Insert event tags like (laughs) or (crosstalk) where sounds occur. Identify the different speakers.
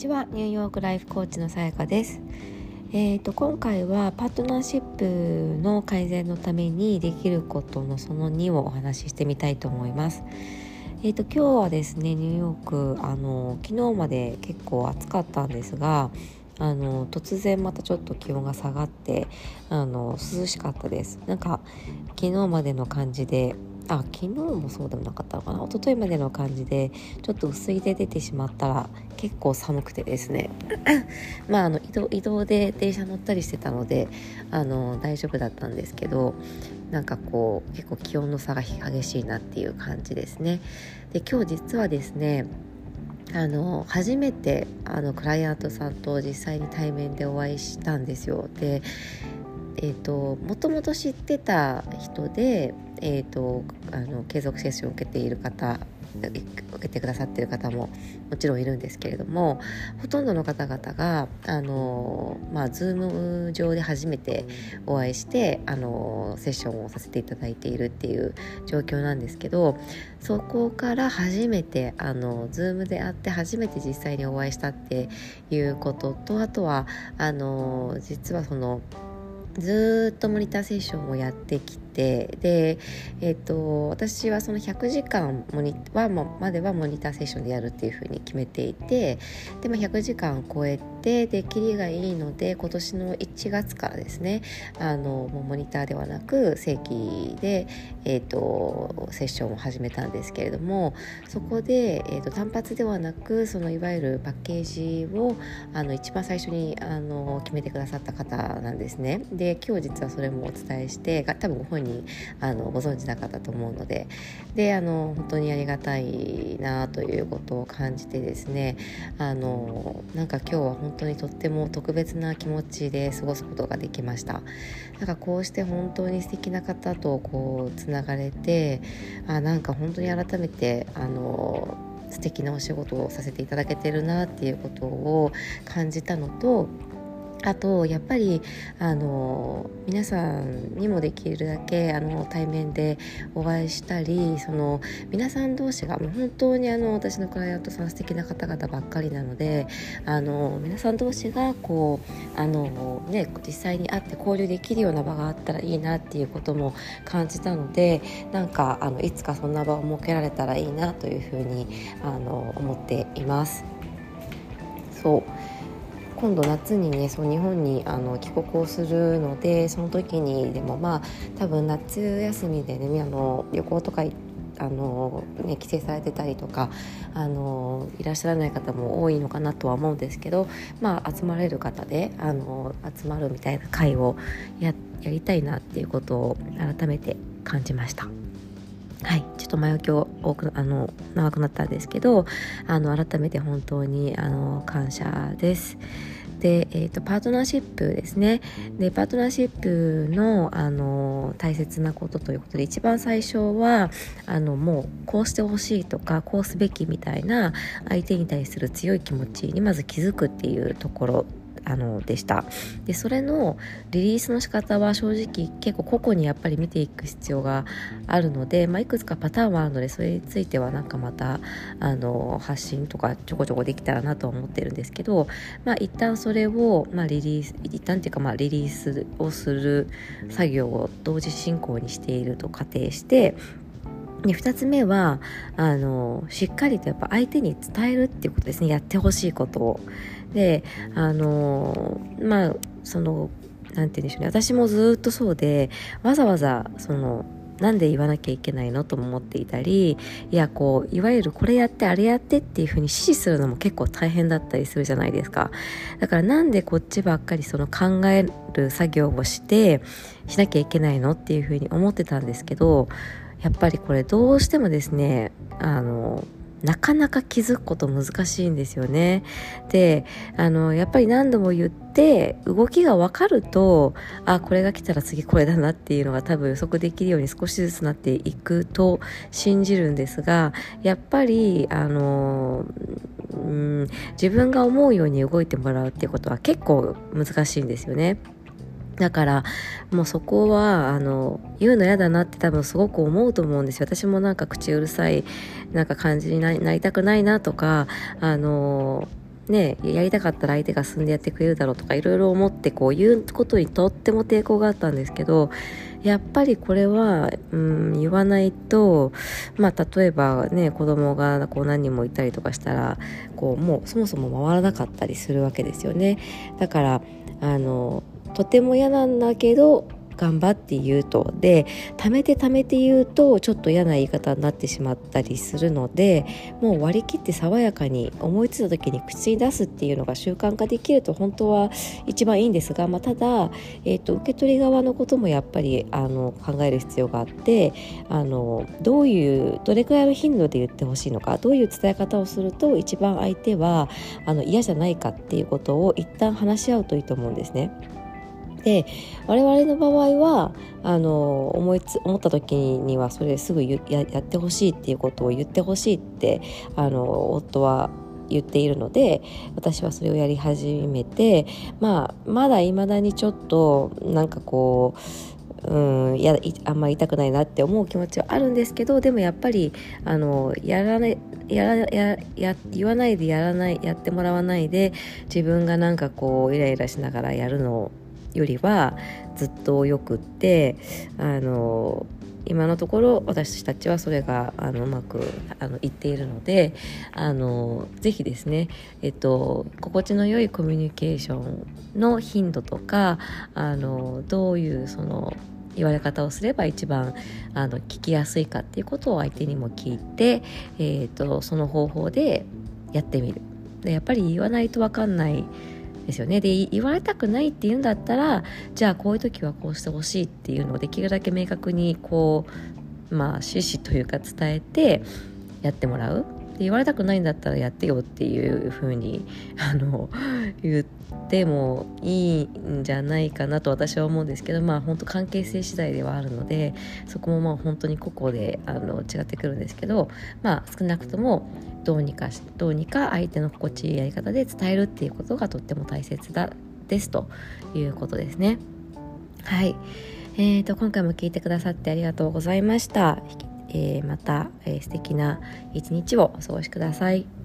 Speaker 1: ちは。ニューヨークライフコーチのさやかです。えーと、今回はパートナーシップの改善のためにできることのその2をお話ししてみたいと思います。えーと、今日はですねニューヨークあの昨日まで結構暑かったんですがあの突然またちょっと気温が下がってあの涼しかったです。なんか昨日までの感じであ昨日もそうでもなかったのかな？一昨日までの感じでちょっと薄着で出てしまったら結構寒くてですね。まああの移動移動で電車乗ったりしてたのであの大丈夫だったんですけどなんかこう結構気温の差が激しいなっていう感じですね。で今日実はですねあの初めてあのクライアントさんと実際に対面でお会いしたんですよ。でえーと、もともと知ってた人で、えーと、あの継続セッションを受けている方受けてくださっている方ももちろんいるんですけれどもほとんどの方々があの、まあ、Zoom 上で初めてお会いしてあのセッションをさせていただいているっていう状況なんですけどそこから初めてあの Zoom で会って初めて実際にお会いしたっていうこととあとはあの実はそのずっとモニターセッションをやってきてで、えーと、私はその100時間モニはまではモニターセッションでやるっていうふうに決めていてで、も100時間超えてできりがいいので今年の1月からですねあのもうモニターではなく正規で、えーと、セッションを始めたんですけれどもそこで、えーと、単発ではなくそのいわゆるパッケージをあの一番最初にあの決めてくださった方なんですね。で今日実はそれもお伝えして多分ご本人あのご存知なかったと思うのでであの本当にありがたいなということを感じてですねあのなんか今日は本当にとっても特別な気持ちで過ごすことができました。なんかこうして本当に素敵な方とこうつながれてあなんか本当に改めてあの素敵なお仕事をさせていただけてるなっていうことを感じたのとあとやっぱりあの皆さんにもできるだけあの対面でお会いしたりその皆さん同士がもう本当にあの私のクライアントさん素敵な方々ばっかりなのであの皆さん同士がこうあの、ね、実際に会って交流できるような場があったらいいなっていうことも感じたのでなんかあのいつかそんな場を設けられたらいいなというふうにあの思っています。そう今度夏にねそう日本にあの帰国をするのでその時にでもまあ多分夏休みでねあの旅行とかあの、ね、帰省されてたりとかあのいらっしゃらない方も多いのかなとは思うんですけど、まあ、集まれる方であの集まるみたいな会をややりたいなっていうことを改めて感じました。はい、ちょっと前置きを多くあの長くなったんですけどあの改めて本当にあの感謝です。で、えーと、パートナーシップですねでパートナーシップのあの大切なことということで一番最初はあのもうこうしてほしいとかこうすべきみたいな相手に対する強い気持ちにまず気づくっていうところあのでした。でそれのリリースの仕方は正直結構個々にやっぱり見ていく必要があるので、まあ、いくつかパターンはあるのでそれについてはなんかまたあの発信とかちょこちょこできたらなと思ってるんですけど、まあ、一旦それを、まあ、リリース一旦っていうかまあリリースをする作業を同時進行にしていると仮定してで2つ目はあのしっかりとやっぱ相手に伝えるっていうことですね。やってほしいことを。であのまあそのなんて言うんでしょうね。私もずっとそうでわざわざそのなんで言わなきゃいけないのとも思っていたりいやこういわゆるこれやってあれやってっていうふうに指示するのも結構大変だったりするじゃないですか。だからなんでこっちばっかりその考える作業をしてしなきゃいけないのっていうふうに思ってたんですけどやっぱりこれどうしてもですねあのなかなか気づくこと難しいんですよね。で、あの、やっぱり何度も言って、動きが分かると、あ、これが来たら次これだなっていうのが多分予測できるように少しずつなっていくと信じるんですが、やっぱり、あの、うん、自分が思うように動いてもらうっていうことは結構難しいんですよね。だからもうそこはあの言うの嫌だなって多分すごく思うと思うんですよ私もなんか口うるさいなんか感じになりたくないなとかあのねやりたかったら相手が進んでやってくれるだろうとかいろいろ思ってこう言うことにとっても抵抗があったんですけどやっぱりこれは、うん、言わないと、まあ、例えばね子供がこう何人もいたりとかしたらこうもうそもそも回らなかったりするわけですよね。だからあのとても嫌なんだけど頑張って言うとで貯めて貯めて言うとちょっと嫌な言い方になってしまったりするのでもう割り切って爽やかに思いついた時に口に出すっていうのが習慣化できると本当は一番いいんですが、まあ、ただ、えーと、受け取り側のこともやっぱりあの考える必要があってあのどういうどれくらいの頻度で言ってほしいのかどういう伝え方をすると一番相手はあの嫌じゃないかっていうことを一旦話し合うといいと思うんですね。で我々の場合はあの思いつ思った時にはそれすぐややってほしいっていうことを言ってほしいってあの夫は言っているので私はそれをやり始めて、まあ、まだいまだにちょっとなんかこううんやあんまり痛くないなって思う気持ちはあるんですけどでもやっぱりあのやらないやらやや言わないでやらないやってもらわないで自分がなんかこうイライラしながらやるのよりはずっとよくってあの今のところ私たちはそれがあのうまくあのいっているのであのぜひですね、えっと、心地の良いコミュニケーションの頻度とかあのどういうその言われ方をすれば一番あの聞きやすいかっていうことを相手にも聞いて、えーとその方法でやってみる。でやっぱり言わないと分かんないですよね。で言われたくないっていうんだったらじゃあこういう時はこうしてほしいっていうのをできるだけ明確にこうまあ趣旨というか伝えてやってもらう。言われたくないんだったらやってよっていうふうに (laughs) あの言ってもいいんじゃないかなと私は思うんですけどまあ本当関係性次第ではあるのでそこもまあ本当に個々であの違ってくるんですけどまあ少なくともどうにかどうにか相手の心地いいやり方で伝えるっていうことがとっても大切だですということですね。はい、えーと、今回も聞いてくださってありがとうございました。えー、また、えー、素敵な一日をお過ごしください。